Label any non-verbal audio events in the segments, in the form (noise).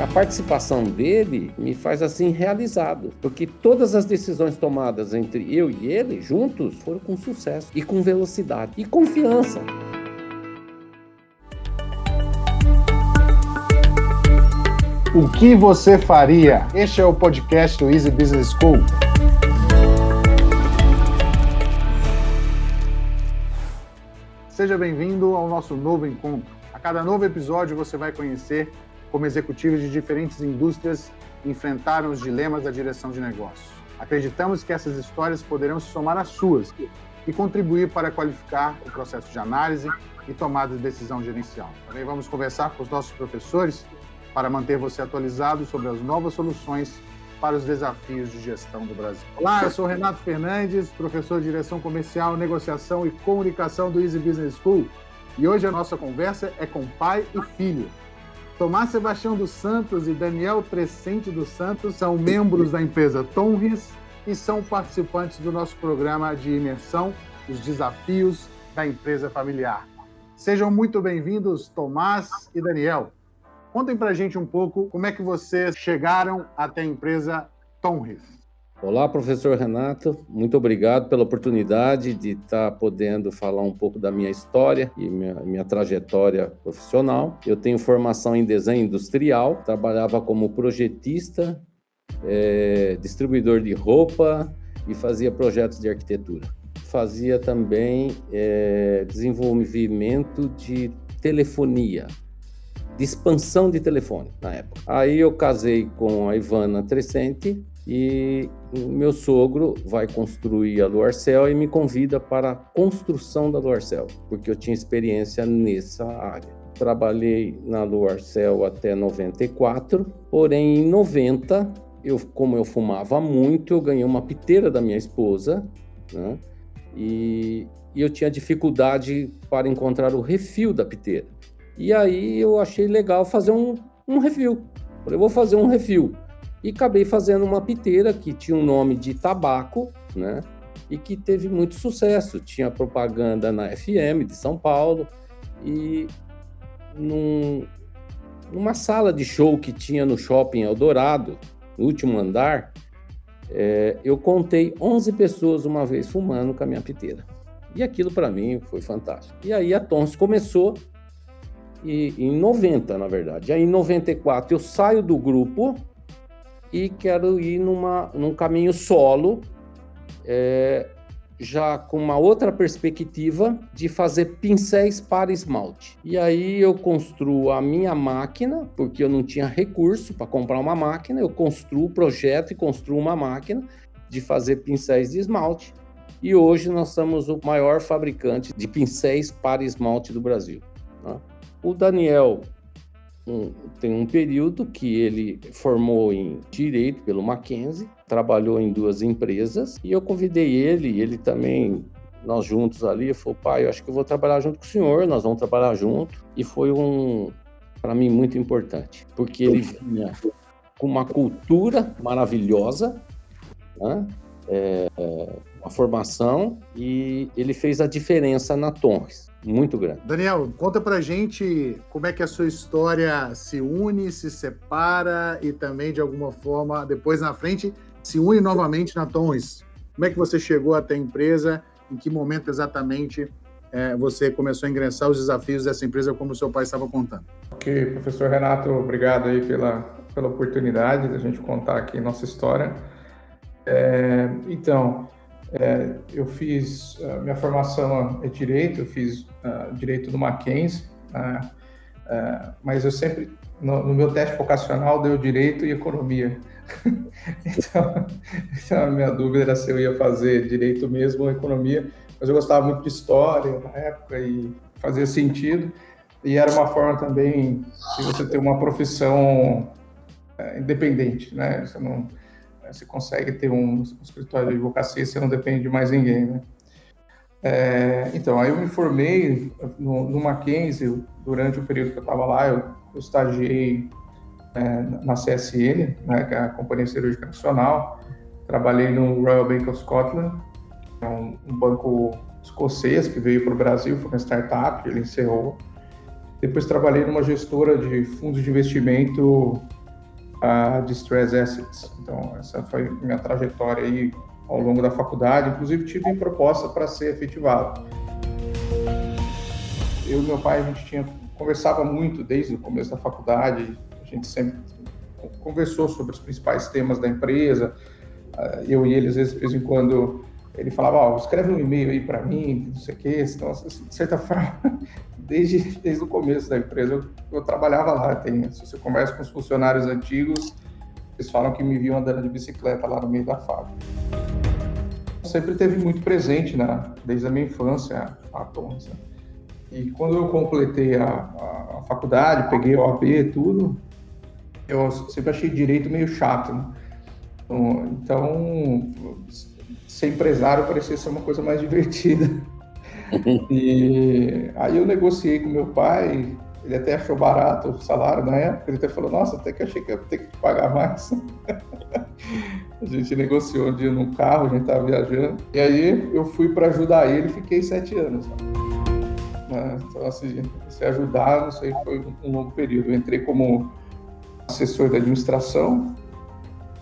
A participação dele me faz assim realizado, porque todas as decisões tomadas entre eu e ele juntos foram com sucesso e com velocidade e confiança. O que você faria? Este é o podcast do Easy Business School. Seja bem-vindo ao nosso novo encontro. A cada novo episódio você vai conhecer como executivos de diferentes indústrias enfrentaram os dilemas da direção de negócios. Acreditamos que essas histórias poderão se somar às suas e contribuir para qualificar o processo de análise e tomada de decisão gerencial. Também vamos conversar com os nossos professores para manter você atualizado sobre as novas soluções para os desafios de gestão do Brasil. Olá, eu sou Renato Fernandes, professor de Direção Comercial, Negociação e Comunicação do Easy Business School. E hoje a nossa conversa é com pai e filho. Tomás Sebastião dos Santos e Daniel Crescente dos Santos são membros da empresa Tonris e são participantes do nosso programa de imersão Os Desafios da Empresa Familiar. Sejam muito bem-vindos, Tomás e Daniel. Contem para a gente um pouco como é que vocês chegaram até a empresa Tonris. Olá, professor Renato. Muito obrigado pela oportunidade de estar podendo falar um pouco da minha história e minha, minha trajetória profissional. Eu tenho formação em desenho industrial, trabalhava como projetista, é, distribuidor de roupa e fazia projetos de arquitetura. Fazia também é, desenvolvimento de telefonia, de expansão de telefone na época. Aí eu casei com a Ivana Trescente e meu sogro vai construir a Luarcel e me convida para a construção da Luarcel, porque eu tinha experiência nessa área. Trabalhei na Luarcel até 94, porém em 90, eu, como eu fumava muito, eu ganhei uma piteira da minha esposa, né? E, e eu tinha dificuldade para encontrar o refil da piteira. E aí eu achei legal fazer um, um refil. Falei, vou fazer um refil. E acabei fazendo uma piteira que tinha um nome de tabaco, né? E que teve muito sucesso. Tinha propaganda na FM de São Paulo e num, numa sala de show que tinha no shopping Eldorado, no último andar, é, eu contei 11 pessoas uma vez fumando com a minha piteira. E aquilo para mim foi fantástico. E aí a Tons começou e, em 90, na verdade. Aí em 94 eu saio do grupo e quero ir numa, num caminho solo, é, já com uma outra perspectiva de fazer pincéis para esmalte. E aí eu construo a minha máquina, porque eu não tinha recurso para comprar uma máquina, eu construo o projeto e construo uma máquina de fazer pincéis de esmalte. E hoje nós somos o maior fabricante de pincéis para esmalte do Brasil. Né? O Daniel um, tem um período que ele formou em direito pelo Mackenzie, trabalhou em duas empresas e eu convidei ele, ele também nós juntos ali, falou, pai, eu acho que eu vou trabalhar junto com o senhor, nós vamos trabalhar junto. E foi um, para mim, muito importante, porque ele vinha com uma cultura maravilhosa, né? É, uma formação, e ele fez a diferença na Torres muito grande. Daniel, conta pra gente como é que a sua história se une, se separa e também, de alguma forma, depois na frente, se une novamente na Tons. Como é que você chegou até a empresa? Em que momento exatamente é, você começou a ingressar os desafios dessa empresa, como o seu pai estava contando? Ok, professor Renato, obrigado aí pela, pela oportunidade de a gente contar aqui nossa história. É, então, é, eu fiz uh, minha formação é direito, eu fiz uh, direito do Mackenzie, uh, mas eu sempre no, no, meu teste vocacional deu direito e economia. (laughs) então, então, a minha dúvida era se eu ia fazer direito mesmo ou economia, mas eu gostava muito de história na época e fazia sentido e era uma forma também de você ter uma profissão é, independente, né? Você não você consegue ter um, um escritório de advocacia, você não depende de mais ninguém, né? É, então, aí eu me formei no, no Mackenzie, durante o período que eu estava lá, eu, eu estagiei é, na CSN, né, que é a Companhia Cirúrgica Nacional, trabalhei no Royal Bank of Scotland, é um, um banco escocês que veio para o Brasil, foi uma startup, ele encerrou. Depois trabalhei numa gestora de fundos de investimento a Distress Assets. Então, essa foi minha trajetória aí ao longo da faculdade. Inclusive, tive proposta para ser efetivado. Eu e meu pai, a gente tinha conversava muito desde o começo da faculdade. A gente sempre conversou sobre os principais temas da empresa. Ah, eu e ele, às vezes, de vez em quando, ele falava, oh, escreve um e-mail aí para mim, não sei o quê. Então, assim, de certa (laughs) forma, desde, desde o começo da empresa, eu, eu trabalhava lá. Tem, se você conversa com os funcionários antigos, eles falam que me viam andando de bicicleta lá no meio da fábrica. Sempre teve muito presente, né, desde a minha infância, a. Né? E quando eu completei a, a, a faculdade, peguei o AP e tudo, eu sempre achei direito meio chato. Né? Então, então, ser empresário parecia ser uma coisa mais (laughs) divertida. E aí eu negociei com meu pai, ele até achou barato o salário na época, ele até falou, nossa, até que achei que ia ter que pagar mais. (laughs) a gente negociou um dia num carro, a gente estava viajando, e aí eu fui para ajudar ele e fiquei sete anos. Né? Então, assim, se ajudar, não sei, foi um longo período. Eu entrei como assessor da administração,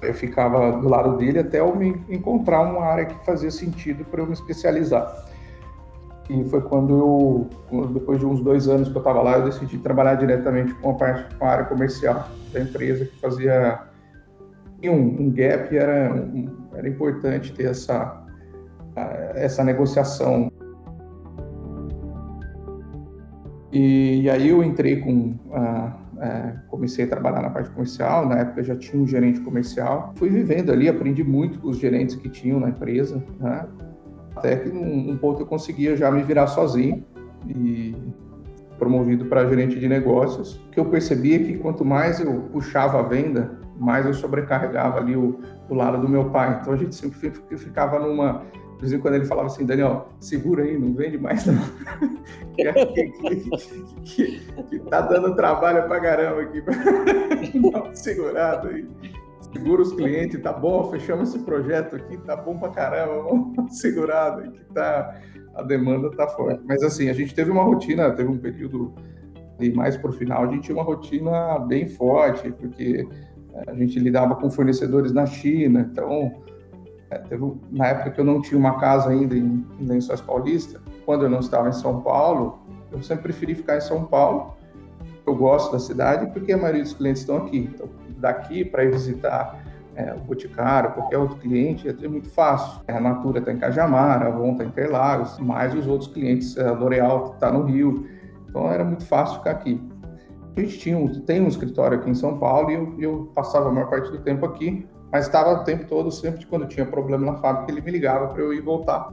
eu ficava do lado dele até eu me encontrar uma área que fazia sentido para eu me especializar. E foi quando eu, depois de uns dois anos que eu estava lá, eu decidi trabalhar diretamente com a parte com a área comercial da empresa que fazia um, um gap e era, um, era importante ter essa essa negociação. E, e aí eu entrei com é, comecei a trabalhar na parte comercial, na época já tinha um gerente comercial. Fui vivendo ali, aprendi muito com os gerentes que tinham na empresa, né? Até que num, ponto eu conseguia já me virar sozinho e promovido para gerente de negócios. Que eu percebia é que quanto mais eu puxava a venda, mais eu sobrecarregava ali o, o lado do meu pai. Então a gente sempre ficava numa de vez em quando ele falava assim, Daniel, segura aí, não vende mais não. (laughs) que, que, que, que, tá dando trabalho pra caramba aqui. (laughs) Segurada aí. Segura os clientes, tá bom, fechamos esse projeto aqui, tá bom pra caramba, (laughs) vamos segurado que tá, a demanda tá forte. Mas assim, a gente teve uma rotina, teve um período e mais pro final, a gente tinha uma rotina bem forte, porque a gente lidava com fornecedores na China, então é, teve, na época que eu não tinha uma casa ainda em, em Lençóis Paulista, quando eu não estava em São Paulo, eu sempre preferi ficar em São Paulo. Eu gosto da cidade porque a maioria dos clientes estão aqui. Então, daqui para ir visitar é, o Boticário, qualquer outro cliente, é muito fácil. A Natura está em Cajamar, a Avon está em Interlagos, mais os outros clientes, a L'Oréal está no Rio. Então, era muito fácil ficar aqui. A gente tinha tem um escritório aqui em São Paulo e eu, eu passava a maior parte do tempo aqui mas estava o tempo todo, sempre quando tinha problema na fábrica, ele me ligava para eu ir voltar.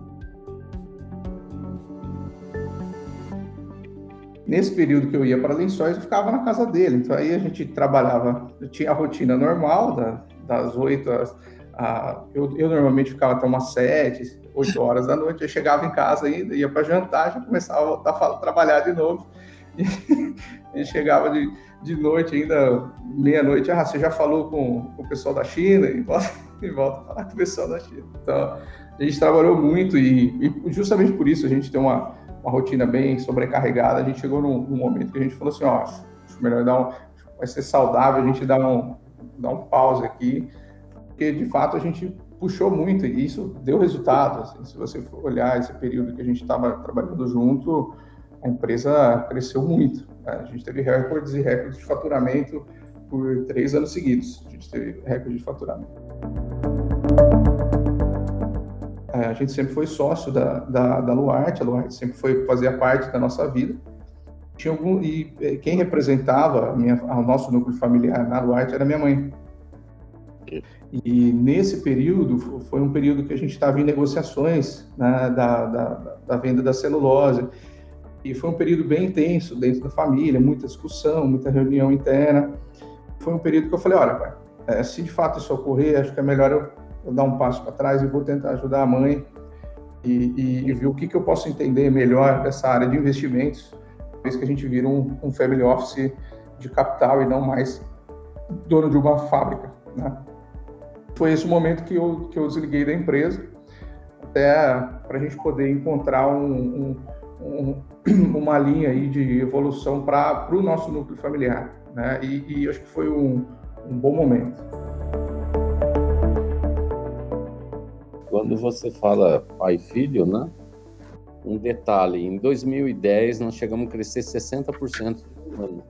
Nesse período que eu ia para Lençóis, eu ficava na casa dele. Então aí a gente trabalhava, tinha a rotina normal, da, das oito às. A, eu, eu, normalmente ficava até umas sete, oito horas da noite. Eu chegava em casa ainda, ia para jantar, já começava a voltar a trabalhar de novo. (laughs) E, e chegava de, de noite, ainda meia-noite, ah, você já falou com, com, o pessoal da China e volta, (laughs) e volta a falar com o pessoal da China. Então, a gente trabalhou muito e, e justamente por isso a gente tem uma, uma rotina bem sobrecarregada. A gente chegou num, num, momento que a gente falou assim, ó, acho melhor dar um, vai ser saudável a gente dar um, dar um pause aqui, porque de fato a gente puxou muito e isso deu resultado. Assim, se você for olhar esse período que a gente estava trabalhando junto, a empresa cresceu muito. Né? A gente teve recordes e recordes de faturamento por três anos seguidos. A gente teve recorde de faturamento. É, a gente sempre foi sócio da, da, da Luarte, a Luarte sempre foi fazia parte da nossa vida. Tinha algum, e é, quem representava a minha, o nosso núcleo familiar na Luarte era minha mãe. E nesse período, foi um período que a gente estava em negociações né, da, da, da, venda da celulose. E foi um período bem intenso dentro da família, muita discussão, muita reunião interna. Foi um período que eu falei, olha, pai, é, se de fato isso ocorrer, acho que é melhor eu, eu dar um passo para trás e vou tentar ajudar a mãe e, e, e, ver o que, que eu posso entender melhor dessa área de investimentos, vez que a gente vira um, um family office de capital e não mais dono de uma fábrica, né? Foi esse o momento que eu, que eu desliguei da empresa, até para a gente poder encontrar um, um, um (clears throat) uma linha aí de evolução para o nosso núcleo familiar, né? E, e, acho que foi um bom momento. Quando você fala pai e filho, né? Um detalhe, em 2010 nós chegamos a crescer 60% no ano.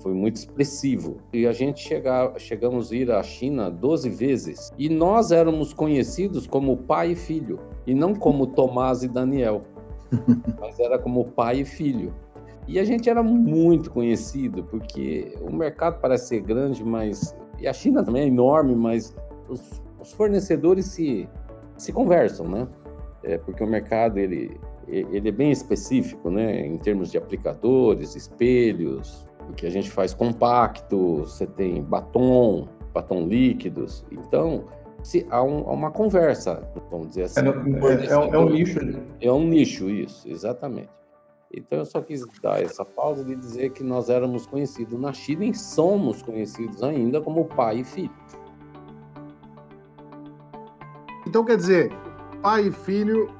Foi muito expressivo. E a gente chega, chegamos a ir à China 12 vezes. E nós éramos conhecidos como pai e filho, e não como Tomás e Daniel, (laughs) mas era como pai e filho. E a gente era muito conhecido, porque o mercado parece ser grande, mas. E a China também é enorme, mas os, os fornecedores se, se conversam, né? É, porque o mercado ele, ele é bem específico, né? Em termos de aplicadores, espelhos, o que a gente faz compacto, você tem batom, batom líquidos. Então, se, há, um, há uma conversa, vamos dizer assim. É, é, é, um, é um nicho. É um nicho, isso, exatamente. Então eu só quis dar essa pausa de dizer que nós éramos conhecidos na China e somos conhecidos ainda como pai e filho. Então quer dizer, pai e filho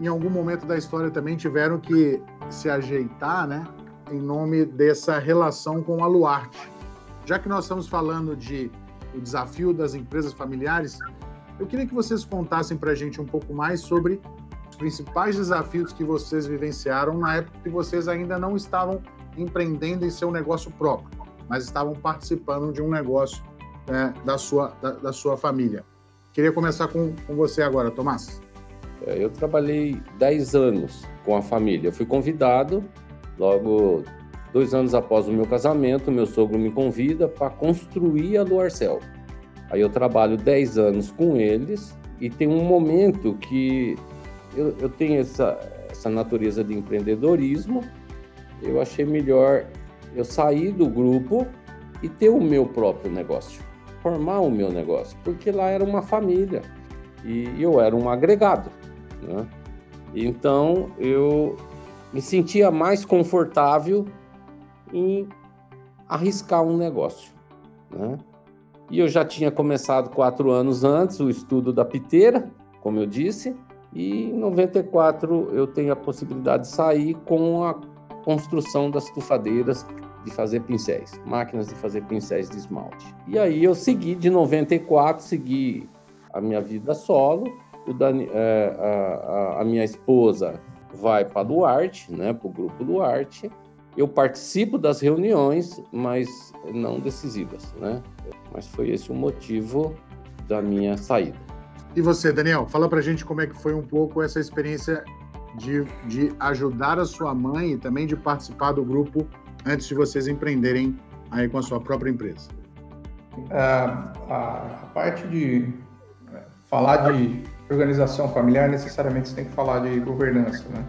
em algum momento da história também tiveram que se ajeitar, né, em nome dessa relação com a Luarte. Já que nós estamos falando de o desafio das empresas familiares, eu queria que vocês contassem para a gente um pouco mais sobre principais desafios que vocês vivenciaram na época que vocês ainda não estavam empreendendo em seu negócio próprio, mas estavam participando de um negócio né, da, sua, da, da, sua família. Queria começar com, com você agora, Tomás. É, eu trabalhei 10 anos com a família. Eu fui convidado, logo dois anos após o meu casamento, meu sogro me convida para construir a Luarcel. Aí eu trabalho 10 anos com eles e tem um momento que eu, eu tenho essa, essa natureza de empreendedorismo, eu achei melhor eu sair do grupo e ter o meu próprio negócio, formar o meu negócio, porque lá era uma família e eu era um agregado. Né? Então eu me sentia mais confortável em arriscar um negócio. Né? E eu já tinha começado quatro anos antes o estudo da piteira, como eu disse, e em 94 eu tenho a possibilidade de sair com a construção das tufadeiras de fazer pincéis, máquinas de fazer pincéis de esmalte. E aí eu segui de 94, segui a minha vida solo. Dani, é, a, a, minha esposa vai para Duarte, né, para o grupo Duarte. Eu participo das reuniões, mas não decisivas, né? Mas foi esse o motivo da minha saída. E você, Daniel, fala pra gente como é que foi um pouco essa experiência de, de ajudar a sua mãe e também de participar do grupo antes de vocês empreenderem aí com a sua própria empresa. a, a parte de é, falar de organização familiar, necessariamente você tem que falar de governança, né?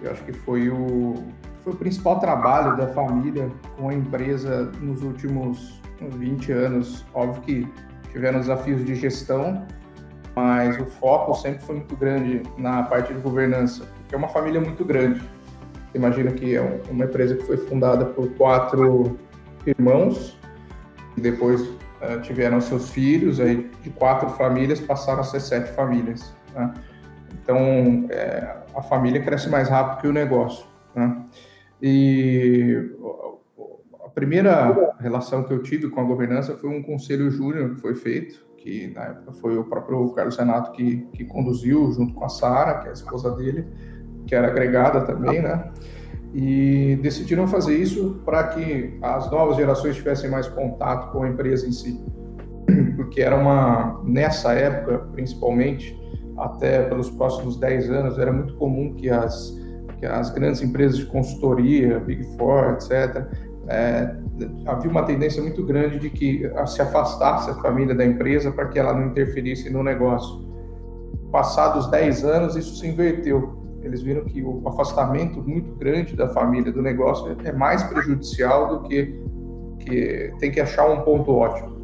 Eu acho que foi o, foi o principal trabalho da família com a empresa nos últimos 20 anos. Óbvio que tiveram desafios de gestão, mas o foco sempre foi muito grande na parte de governança, porque é uma família muito grande. Imagina que é uma empresa que foi fundada por quatro irmãos, e depois uh, tiveram seus filhos, aí de quatro famílias passaram a ser sete famílias. Né? Então, é, a família cresce mais rápido que o negócio. Né? E a primeira relação que eu tive com a governança foi um conselho júnior que foi feito, que na época foi o próprio Carlos Renato que, que conduziu, junto com a Sara, que é a esposa dele, que era agregada também, né? E decidiram fazer isso para que as novas gerações tivessem mais contato com a empresa em si. (clears throat) Porque era uma, nessa época, principalmente, até pelos próximos 10 anos, era muito comum que as, que as grandes empresas de consultoria, Big Four, etc., é, havia uma tendência muito grande de que se afastasse a família da empresa para que ela não interferisse no negócio. Passados 10 anos, isso se inverteu. Eles viram que o afastamento muito grande da família do negócio é mais prejudicial do que, que tem que achar um ponto ótimo.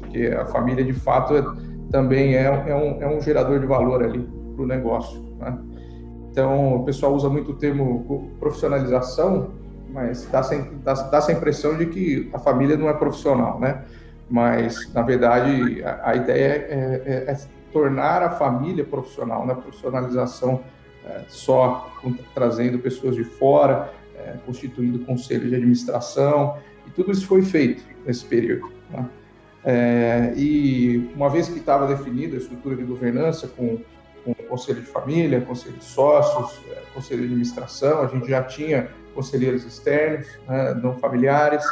Porque a família, de fato, é, também é, é, um, é um gerador de valor ali para o negócio. Né? Então, o pessoal usa muito o termo profissionalização, mas dá essa, dá, dá essa impressão de que a família não é profissional, né? Mas, na verdade, a, a ideia é, é, é, tornar a família profissional, né? Profissionalização só com, trazendo pessoas de fora, é, constituindo conselho de administração, e tudo isso foi feito nesse período. Né? É, e uma vez que estava definida a estrutura de governança com, com conselho de família, conselho de sócios, é, conselho de administração, a gente já tinha conselheiros externos, né, não familiares.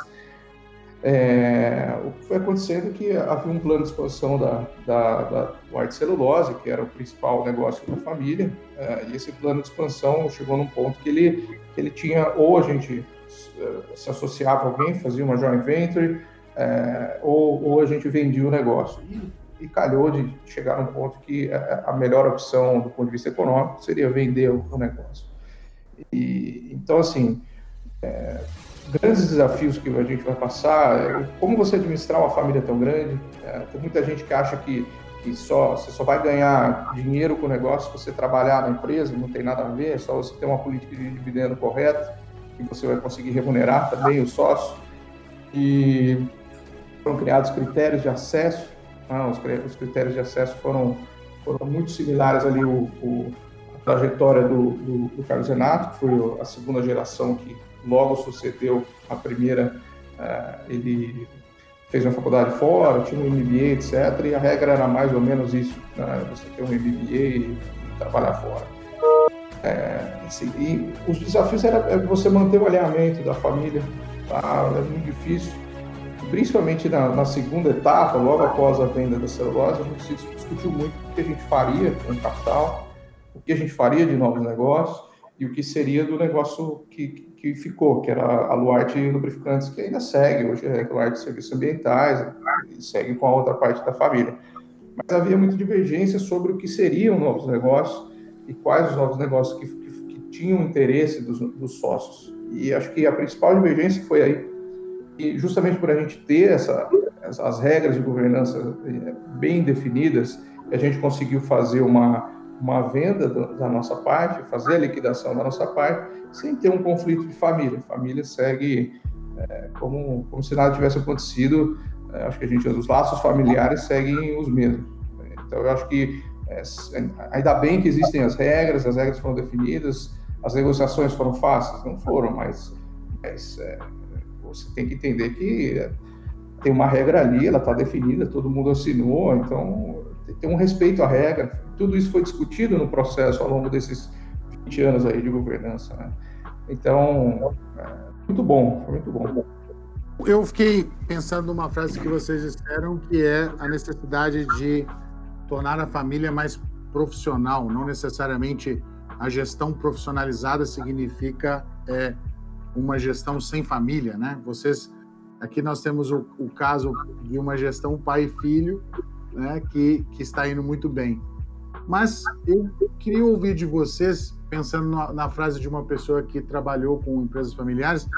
É, o que foi acontecendo é que havia um plano de expansão da, da, da White Celulose, que era o principal negócio da família, é, e esse plano de expansão chegou num ponto que ele, ele tinha, ou a gente é, se associava a alguém, fazia uma joint venture, é, ou, ou, a gente vendia o negócio. E, e, calhou de chegar num ponto que a, melhor opção do ponto de vista econômico seria vender o, o negócio. E, então, assim, é, grandes desafios que a gente vai passar, é, como você administrar uma família tão grande, é, tem muita gente que acha que, que só, você só vai ganhar dinheiro com o negócio se você trabalhar na empresa, não tem nada a ver, é só você ter uma política de dividendo correta, que você vai conseguir remunerar também o sócio. E foram criados critérios de acesso, ah, os, os, critérios de acesso foram, foram muito similares ali o, o trajetória do, do, do, Carlos Renato, que foi a segunda geração que logo sucedeu a primeira, uh, ele fez uma faculdade fora, tinha um MBA, etc. E a regra era mais ou menos isso, né? você ter um MBA e trabalhar fora. É, assim, e os desafios era é você manter o alinhamento da família, tá? é muito difícil principalmente na, na, segunda etapa, logo após a venda da celulose, a gente discutiu muito o que a gente faria com o capital, o que a gente faria de novos negócios e o que seria do negócio que, que ficou, que era a Luarte Lubrificantes, que ainda segue, hoje é Luarte Serviços Ambientais, e segue com a outra parte da família. Mas havia muita divergência sobre o que seriam novos negócios e quais os novos negócios que, que, que tinham interesse dos, dos sócios. E acho que a principal divergência foi aí e justamente por a gente ter essa, as regras de governança eh, bem definidas, a gente conseguiu fazer uma, uma venda da nossa parte, fazer a liquidação da nossa parte, sem ter um conflito de família. A família segue é, como, como se nada tivesse acontecido. É, acho que a gente, os laços familiares seguem os mesmos. Então, eu acho que é, ainda bem que existem as regras, as regras foram definidas, as negociações foram fáceis, não foram, mas, mas você tem que entender que tem uma regra ali, ela está definida, todo mundo assinou, então tem um respeito à regra. Tudo isso foi discutido no processo ao longo desses 20 anos aí de governança. Né? Então, é, muito bom, foi muito bom. Eu fiquei pensando numa frase que vocês disseram, que é a necessidade de tornar a família mais profissional, não necessariamente a gestão profissionalizada significa é, uma gestão sem família, né? Vocês aqui nós temos o, o caso de uma gestão pai e filho, né? Que que está indo muito bem. Mas eu queria ouvir de vocês, pensando na, na frase de uma pessoa que trabalhou com empresas familiares,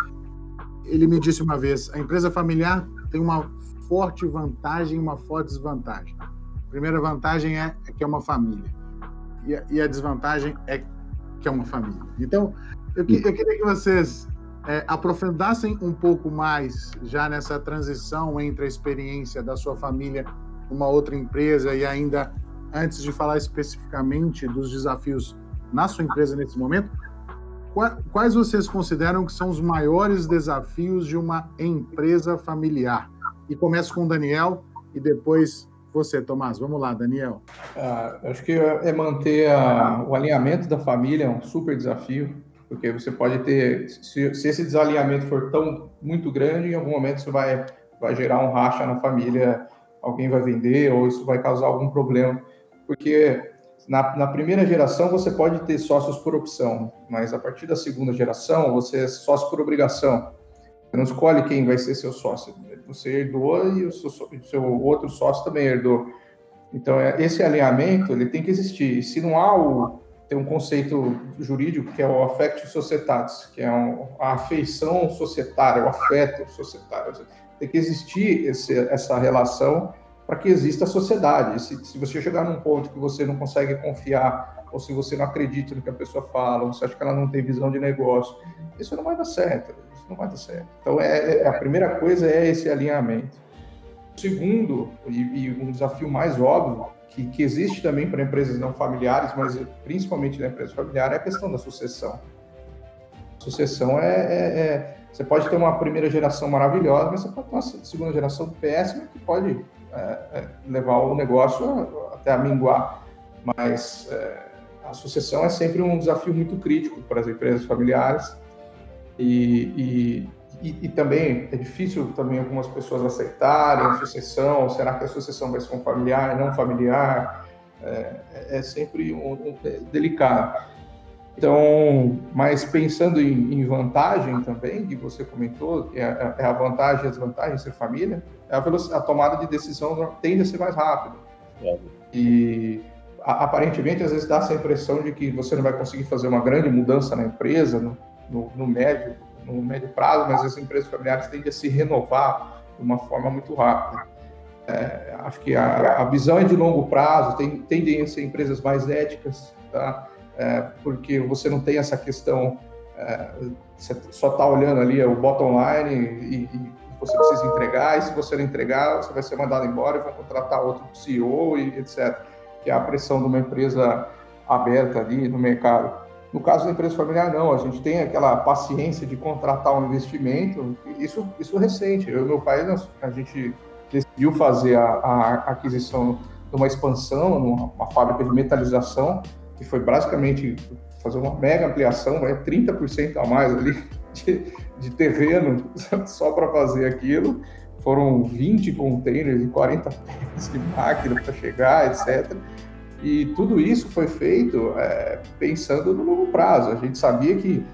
ele me disse uma vez: a empresa familiar tem uma forte vantagem e uma forte desvantagem. A primeira vantagem é, é que é uma família, e a, e a, desvantagem é que é uma família. Então, eu, que, eu queria que vocês é, aprofundassem um pouco mais já nessa transição entre a experiência da sua família numa outra empresa e ainda antes de falar especificamente dos desafios na sua empresa nesse momento, quais vocês consideram que são os maiores desafios de uma empresa familiar? E começo com o Daniel e depois você, Tomás. Vamos lá, Daniel. Ah, acho que é manter a, o alinhamento da família é um super desafio porque você pode ter, se, se, esse desalinhamento for tão muito grande, em algum momento isso vai, vai gerar um racha na família, alguém vai vender ou isso vai causar algum problema, porque na, na primeira geração você pode ter sócios por opção, mas a partir da segunda geração você é sócio por obrigação. Você não escolhe quem vai ser seu sócio. Você herdou e o seu, seu outro sócio também herdou. Então, é, esse alinhamento ele tem que existir. Se não há o, tem um conceito jurídico que é o affectio societatis, que é um, a afeição societária, o afeto societário. Tem que existir esse, essa relação para que exista a sociedade. Se, se, você chegar num ponto que você não consegue confiar, ou se você não acredita no que a pessoa fala, ou você acha que ela não tem visão de negócio, isso não vai dar certo. Isso não vai dar certo. Então, é, é a primeira coisa é esse alinhamento. O segundo, e, e um desafio mais óbvio, que, que existe também para empresas não familiares, mas principalmente na empresa familiar, é a questão da sucessão. Sucessão é, é, é Você pode ter uma primeira geração maravilhosa, mas você pode ter uma segunda geração péssima que pode é, é, levar o negócio até a minguar. Mas é, a sucessão é sempre um desafio muito crítico para as empresas familiares e, e e, e, também é difícil também algumas pessoas aceitarem a sucessão. Será que a sucessão vai ser um familiar, não familiar? É, é sempre um, um, é delicado. Então, mas pensando em, em, vantagem também, que você comentou, que é, é a vantagem e as vantagens de ser família, é a, a, tomada de decisão tende a ser mais rápida. É. E a, aparentemente, às vezes dá essa impressão de que você não vai conseguir fazer uma grande mudança na empresa, no, no, no médio no médio prazo, mas as empresas familiares tendem a se renovar de uma forma muito rápida. É, acho que a, a, visão é de longo prazo, tem, tendem a ser empresas mais éticas, tá? É, porque você não tem essa questão, é, você só está olhando ali o bottom line e, e, você precisa entregar, e se você não entregar, você vai ser mandado embora e vão contratar outro CEO e etc. Que é a pressão de uma empresa aberta ali no mercado. No caso da empresa familiar, não. A gente tem aquela paciência de contratar um investimento. Isso, isso recente. Eu e meu pai, a gente decidiu fazer a, a aquisição de uma expansão, numa fábrica de metalização, que foi basicamente fazer uma mega ampliação, vai 30% a mais ali de, de terreno (laughs) só para fazer aquilo. Foram 20 containers e 40 pés de máquina para chegar, etc. E tudo isso foi feito é, pensando no longo prazo. A gente sabia que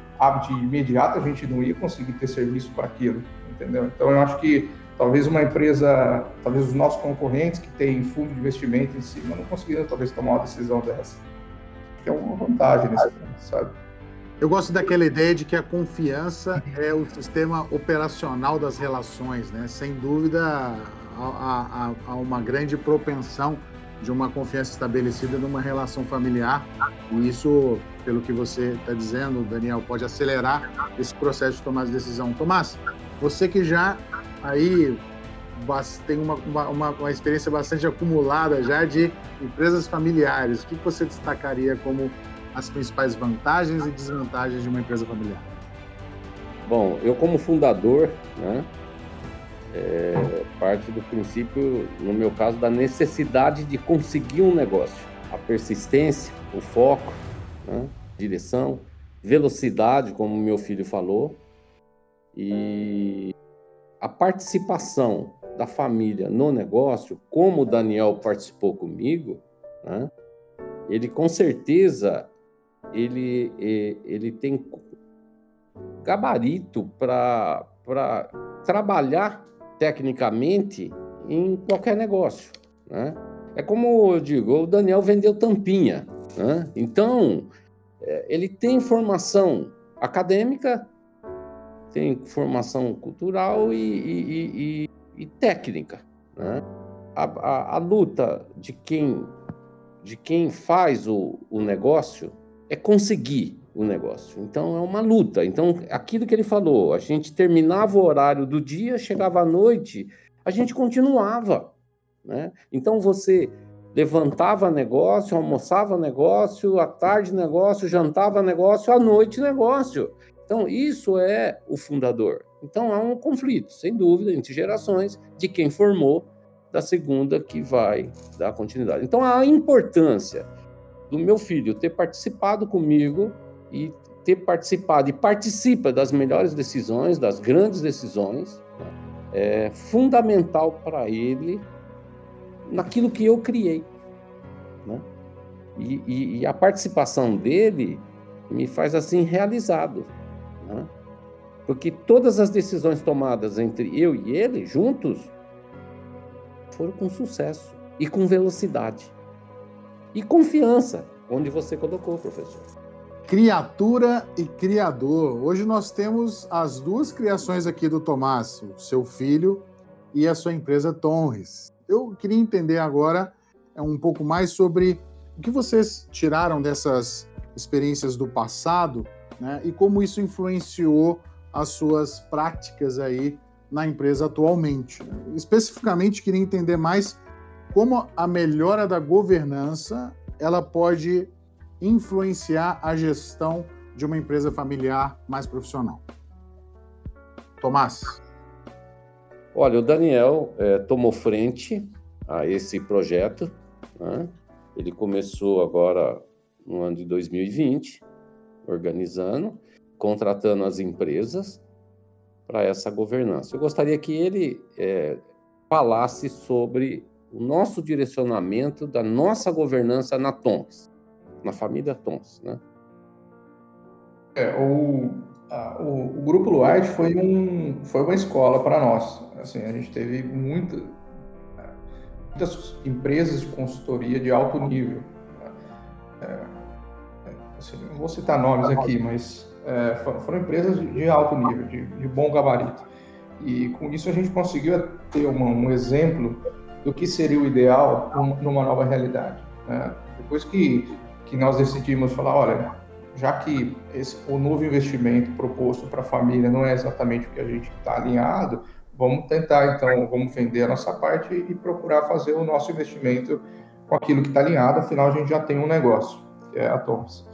de imediato a gente não ia conseguir ter serviço para aquilo, entendeu? Então eu acho que talvez uma empresa, talvez os nossos concorrentes que têm fundo de investimento em cima não conseguiram talvez tomar uma decisão dessa. Que é uma vantagem nesse ponto, sabe? Eu gosto daquela ideia de que a confiança é o sistema operacional das relações, né? Sem dúvida, há, há, há uma grande propensão de uma confiança estabelecida numa relação familiar. E isso, pelo que você está dizendo, Daniel, pode acelerar esse processo de tomar de decisão. Tomás, você que já aí tem uma, uma, uma, experiência bastante acumulada já de empresas familiares, o que você destacaria como as principais vantagens e desvantagens de uma empresa familiar? Bom, eu como fundador, né, é, parte do princípio, no meu caso, da necessidade de conseguir um negócio. A persistência, o foco, né? direção, velocidade, como meu filho falou, e a participação da família no negócio, como o Daniel participou comigo, né? ele com certeza ele, ele tem gabarito para trabalhar tecnicamente em qualquer negócio. Né? É como eu digo, o Daniel vendeu tampinha. Né? Então, é, ele tem formação acadêmica, tem formação cultural e, e, e, e técnica. Né? A, a, a, luta de quem, de quem faz o, o negócio é conseguir o negócio. Então é uma luta. Então, aquilo que ele falou, a gente terminava o horário do dia, chegava à noite, a gente continuava. Né? Então você levantava negócio, almoçava negócio, à tarde negócio, jantava negócio, à noite negócio. Então, isso é o fundador. Então, há um conflito, sem dúvida, entre gerações de quem formou da segunda que vai dar continuidade. Então, a importância do meu filho ter participado comigo e ter participado e participa das melhores decisões, das grandes decisões, né? é fundamental para ele naquilo que eu criei. Né? E, e, e, a participação dele me faz assim realizado. Né? Porque todas as decisões tomadas entre eu e ele, juntos, foram com sucesso e com velocidade. E confiança, onde você colocou, professor. Criatura e Criador. Hoje nós temos as duas criações aqui do Tomás, o seu filho e a sua empresa Tonres. Eu queria entender agora é, um pouco mais sobre o que vocês tiraram dessas experiências do passado né, e como isso influenciou as suas práticas aí na empresa atualmente. Especificamente, queria entender mais como a melhora da governança ela pode influenciar a gestão de uma empresa familiar mais profissional? Tomás? Olha, o Daniel é, tomou frente a esse projeto. Né? Ele começou agora no ano de 2020, organizando, contratando as empresas para essa governança. Eu gostaria que ele é, falasse sobre o nosso direcionamento da nossa governança na TONS, na família TONS, né? É, o, a, o, o, Grupo Luarte foi, um, foi uma escola para nós. Assim, a gente teve muita, muitas empresas de consultoria de alto nível. É, é assim, não vou citar nomes aqui, mas é, foram, empresas de, de alto nível, de, de, bom gabarito. E com isso a gente conseguiu ter uma, um exemplo do que seria o ideal numa nova realidade. Né? Depois que, que nós decidimos falar, olha, já que esse, o novo investimento proposto para a família não é exatamente o que a gente está alinhado, vamos tentar então, vamos vender a nossa parte e procurar fazer o nosso investimento com aquilo que está alinhado, afinal a gente já tem um negócio, que é a Thomas.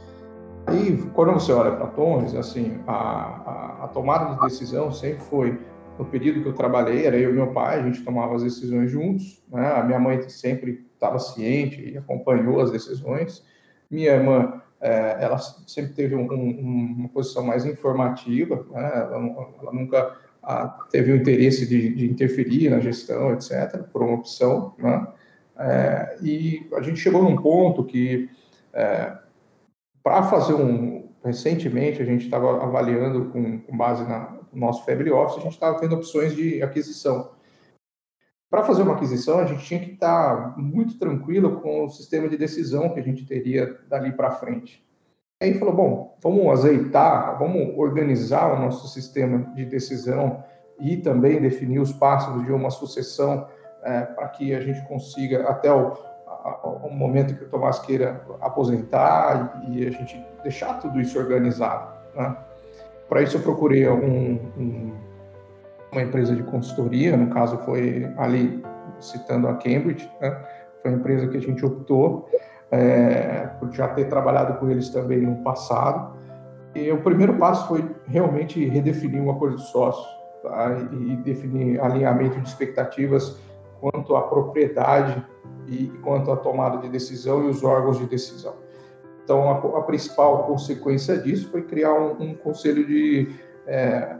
Aí, quando você olha para Thomas, assim, a, a, a, tomada de decisão sempre foi, no período que eu trabalhei, era eu e meu pai, a gente tomava as decisões juntos, né? a minha mãe sempre estava ciente e acompanhou as decisões, minha irmã é, ela sempre teve um, um, uma posição mais informativa, né? ela, ela, nunca a, teve o interesse de, de, interferir na gestão, etc., por uma opção, né? É, e a gente chegou num ponto que, é, para fazer um. Recentemente, a gente estava avaliando, com, com base na, no nosso Family Office, a gente estava tendo opções de aquisição. Para fazer uma aquisição, a gente tinha que estar muito tranquilo com o sistema de decisão que a gente teria dali para frente. Aí falou, bom, vamos azeitar, vamos organizar o nosso sistema de decisão e também definir os passos de uma sucessão é, para que a gente consiga, até o, o, momento que o Tomás queira aposentar e, a gente deixar tudo isso organizado. Né? Para isso eu procurei um, um uma empresa de consultoria, no caso foi ali citando a Cambridge, né? foi a empresa que a gente optou é, por já ter trabalhado com eles também no passado. E o primeiro passo foi realmente redefinir um acordo de sócio tá? e definir alinhamento de expectativas quanto à propriedade e quanto à tomada de decisão e os órgãos de decisão. Então, a, a principal consequência disso foi criar um, um conselho de é,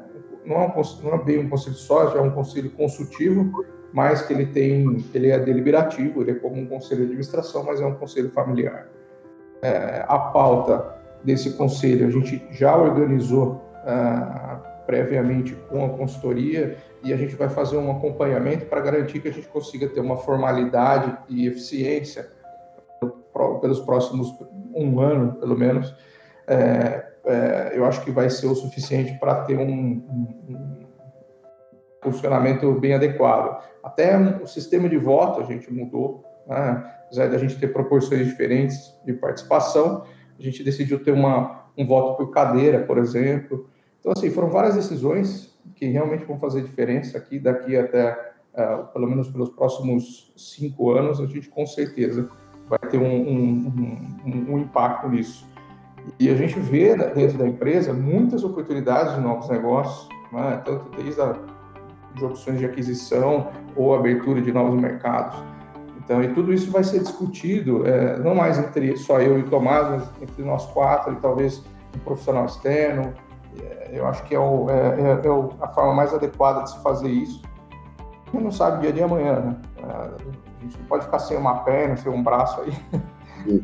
não é, um, não é bem um conselho sócio, é um conselho consultivo, mas que ele tem, ele é deliberativo, ele é como um conselho de administração, mas é um conselho familiar. É, a pauta desse conselho a gente já organizou é, previamente com a consultoria e a gente vai fazer um acompanhamento para garantir que a gente consiga ter uma formalidade e eficiência pelos próximos um ano, pelo menos, é, é, eu acho que vai ser o suficiente para ter um, um, funcionamento bem adequado. Até o sistema de voto a gente mudou, né? apesar da gente ter proporções diferentes de participação, a gente decidiu ter uma, um voto por cadeira, por exemplo. Então, assim, foram várias decisões que realmente vão fazer diferença aqui, daqui até, uh, pelo menos pelos próximos cinco anos, a gente com certeza vai ter um, um, um impacto nisso. E a gente vê dentro da empresa muitas oportunidades de novos negócios, né? tanto desde a, de opções de aquisição ou abertura de novos mercados. Então, e tudo isso vai ser discutido, é, não mais entre só eu e o Tomás, mas entre nós quatro e talvez um profissional externo. É, eu acho que é, o, é, é, é a forma mais adequada de se fazer isso. A gente não sabe o dia de amanhã, né? É, a gente não pode ficar sem uma perna, sem um braço aí.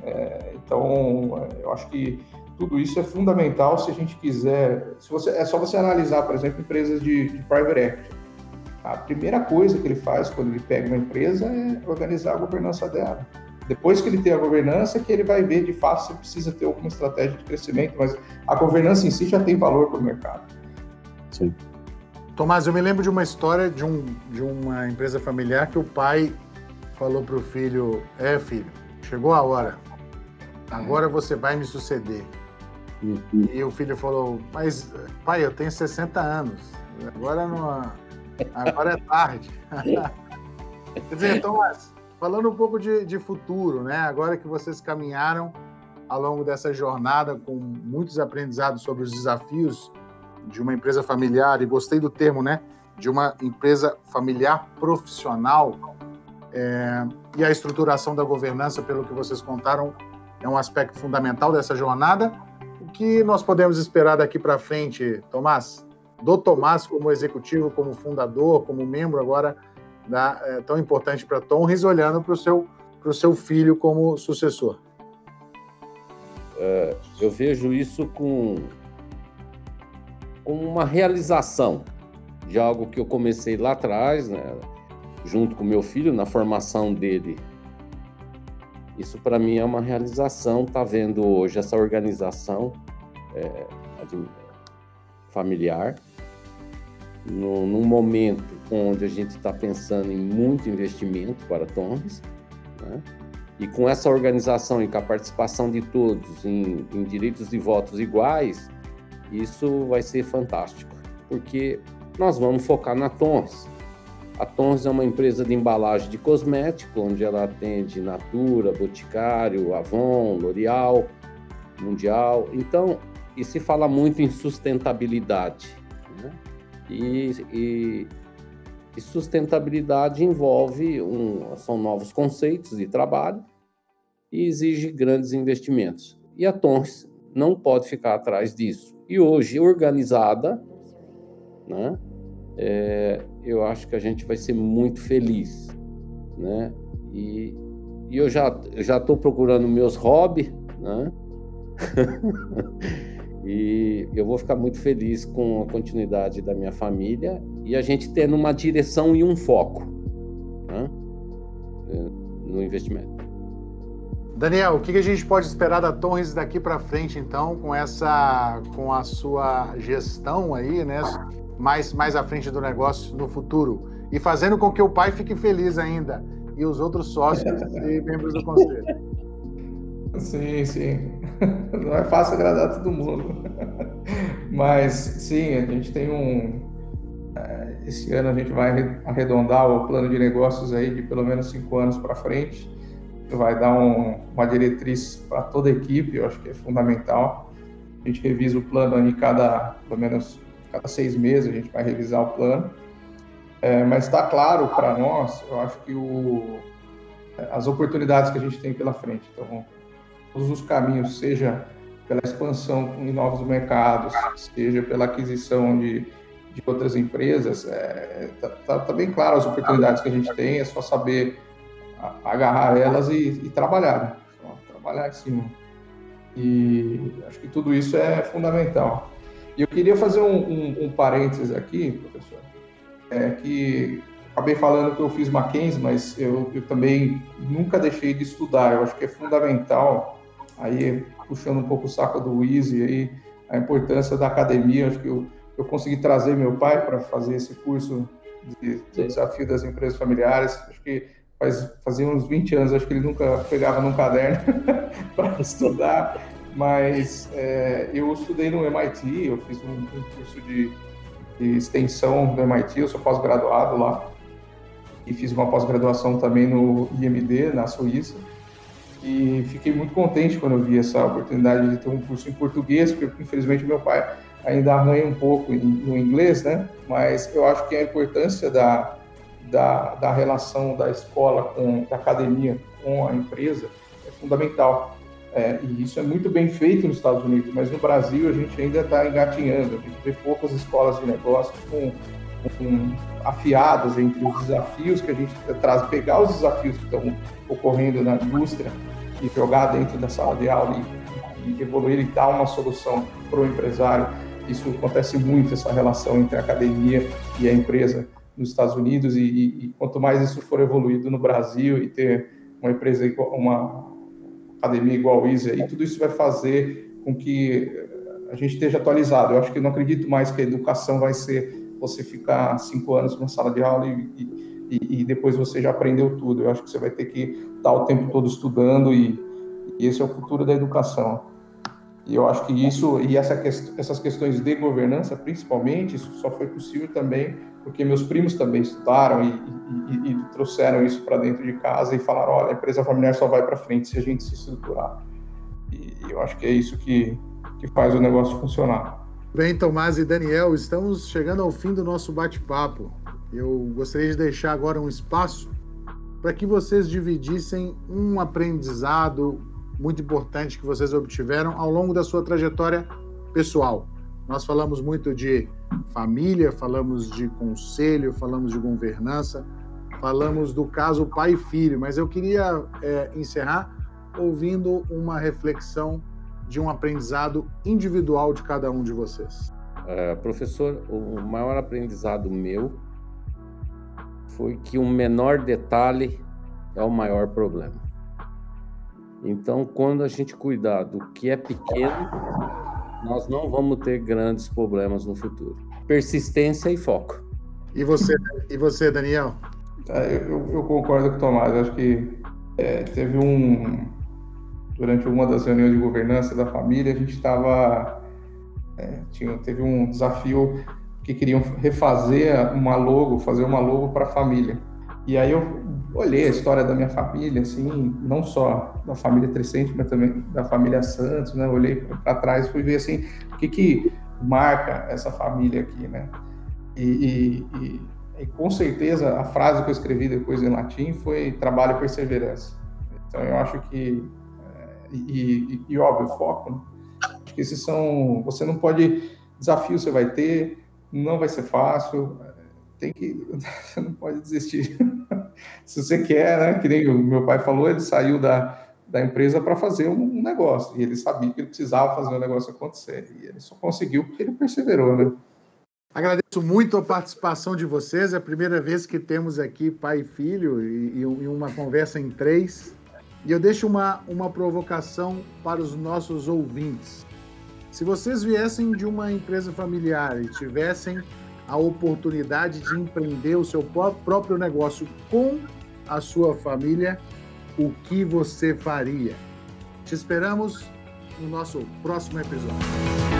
É, então, eu acho que tudo isso é fundamental se a gente quiser. Se você, é só você analisar, por exemplo, empresas de, de private equity. A primeira coisa que ele faz quando ele pega uma empresa é organizar a governança dela. Depois que ele tem a governança, que ele vai ver de fato se precisa ter alguma estratégia de crescimento, mas a governança em si já tem valor para o mercado. Sim. Tomás, eu me lembro de uma história de, um, de uma empresa familiar que o pai falou para o filho: É, filho, chegou a hora. Agora você vai me suceder. Uhum. E o filho falou: Mas, pai, eu tenho 60 anos. Agora não. Agora é tarde. (laughs) Quer dizer, Tomás, falando um pouco de, de futuro, né? Agora que vocês caminharam ao longo dessa jornada com muitos aprendizados sobre os desafios de uma empresa familiar, e gostei do termo, né? De uma empresa familiar profissional. É, e a estruturação da governança, pelo que vocês contaram, é um aspecto fundamental dessa jornada. O que nós podemos esperar daqui para frente, Tomás? Do Tomás como executivo, como fundador, como membro agora da, é, tão importante para Tonres, olhando para o seu, seu filho como sucessor. É, eu vejo isso com, com uma realização de algo que eu comecei lá atrás, né, junto com meu filho, na formação dele. Isso para mim é uma realização, tá vendo hoje essa organização é, familiar no, num momento onde a gente está pensando em muito investimento para Torres, né? E com essa organização e com a participação de todos em, em direitos de votos iguais, isso vai ser fantástico, porque nós vamos focar na Tons. A Tons é uma empresa de embalagem de cosmético, onde ela atende Natura, Boticário, Avon, L'Oreal, Mundial. Então, e se fala muito em sustentabilidade. Né? E, e, e sustentabilidade envolve um, são novos conceitos de trabalho e exige grandes investimentos. E a Tons não pode ficar atrás disso. E hoje, organizada, né, é, eu acho que a gente vai ser muito feliz. Né? E, e eu já estou procurando meus hobbies, né? (laughs) E eu vou ficar muito feliz com a continuidade da minha família e a gente tendo uma direção e um foco né, no investimento. Daniel, o que a gente pode esperar da Torres daqui para frente, então, com essa, com a sua gestão aí, né, mais mais à frente do negócio no futuro e fazendo com que o pai fique feliz ainda e os outros sócios (laughs) e membros do conselho. Sim, sim. (laughs) Não é fácil agradar todo mundo. (laughs) Mas, sim, a gente tem um. É, esse ano a gente vai arredondar o plano de negócios aí de pelo menos cinco anos para frente. Vai dar um, uma diretriz para toda a equipe, eu acho que é fundamental. A gente revisa o plano em cada, pelo menos, cada seis meses a gente vai revisar o plano. É, mas está claro para nós, eu acho que o, as oportunidades que a gente tem pela frente. Então, todos os caminhos, seja pela expansão em novos mercados, seja pela aquisição de, de outras empresas, está é, tá, tá, tá bem claro as oportunidades que a gente tem, é só saber agarrar elas e, e trabalhar, né? trabalhar em cima. E acho que tudo isso é fundamental. E eu queria fazer um, um, um parênteses aqui, professor, é que acabei falando que eu fiz Mackenzie, mas eu, eu também nunca deixei de estudar. Eu acho que é fundamental aí puxando um pouco o saco do Easy aí, a importância da academia, acho que eu, eu consegui trazer meu pai para fazer esse curso de, de, desafio das empresas familiares, acho que faz, fazia uns 20 anos, acho que ele nunca pegava num caderno (laughs) para estudar, mas é, eu estudei no MIT, eu fiz um, um curso de, de extensão do MIT, eu sou pós-graduado lá, e fiz uma pós-graduação também no IMD, na Suíça, e fiquei muito contente quando eu vi essa oportunidade de ter um curso em português, porque infelizmente meu pai ainda arranha um pouco no inglês, né? Mas eu acho que a importância da, da, da relação da escola com da academia com a empresa é fundamental. É, e isso é muito bem feito nos Estados Unidos, mas no Brasil a gente ainda está engatinhando. A gente vê poucas escolas de negócios com, afiadas entre os desafios que a gente traz, pegar os desafios que estão ocorrendo na indústria e jogar dentro da sala de aula e, e evoluir e dar uma solução para o empresário. Isso acontece muito, essa relação entre a academia e a empresa nos Estados Unidos e, e, quanto mais isso for evoluído no Brasil e ter uma empresa uma academia igual a e tudo isso vai fazer com que a gente esteja atualizado. Eu acho que não acredito mais que a educação vai ser você ficar cinco anos numa sala de aula e, e, e, depois você já aprendeu tudo. Eu acho que você vai ter que estar o tempo todo estudando e, e esse é o futuro da educação. E eu acho que isso e essa, essas questões de governança, principalmente, isso só foi possível também porque meus primos também estudaram e, e, e trouxeram isso para dentro de casa e falaram: olha, a empresa familiar só vai para frente se a gente se estruturar. E eu acho que é isso que, que faz o negócio funcionar. Bem, Tomás e Daniel, estamos chegando ao fim do nosso bate-papo. Eu gostaria de deixar agora um espaço para que vocês dividissem um aprendizado muito importante que vocês obtiveram ao longo da sua trajetória pessoal. Nós falamos muito de família, falamos de conselho, falamos de governança, falamos do caso pai e filho, mas eu queria é, encerrar ouvindo uma reflexão de um aprendizado individual de cada um de vocês. É, professor, o maior aprendizado meu foi que um menor detalhe é o maior problema. Então, quando a gente cuidar do que é pequeno, nós não vamos ter grandes problemas no futuro. Persistência e foco. E você, e você Daniel? É, eu, eu concordo com o Tomás. Acho que é, teve um. Durante uma das reuniões de governança da família, a gente estava. É, teve um desafio que queriam refazer uma logo, fazer uma logo para a família. E aí eu olhei a história da minha família, assim, não só da família Trecente, mas também da família Santos, né? Olhei para trás e fui ver, assim, o que que marca essa família aqui, né? E, e, e, e, com certeza a frase que eu escrevi depois em latim foi trabalho e perseverança. Então eu acho que é, e, e, óbvio foco. Né? Acho que esses são. Você não pode desafio você vai ter, não vai ser fácil. Tem que (laughs) você não pode desistir. (laughs) Se você quer, né? Que nem o meu pai falou, ele saiu da da empresa para fazer um negócio. E ele sabia que ele precisava fazer o um negócio acontecer. E ele só conseguiu porque ele perseverou, né? Agradeço muito a participação de vocês. É a primeira vez que temos aqui pai e filho e, e uma conversa em três. E eu deixo uma, uma provocação para os nossos ouvintes. Se vocês viessem de uma empresa familiar e tivessem a oportunidade de empreender o seu próprio negócio com a sua família, o que você faria? Te esperamos no nosso próximo episódio.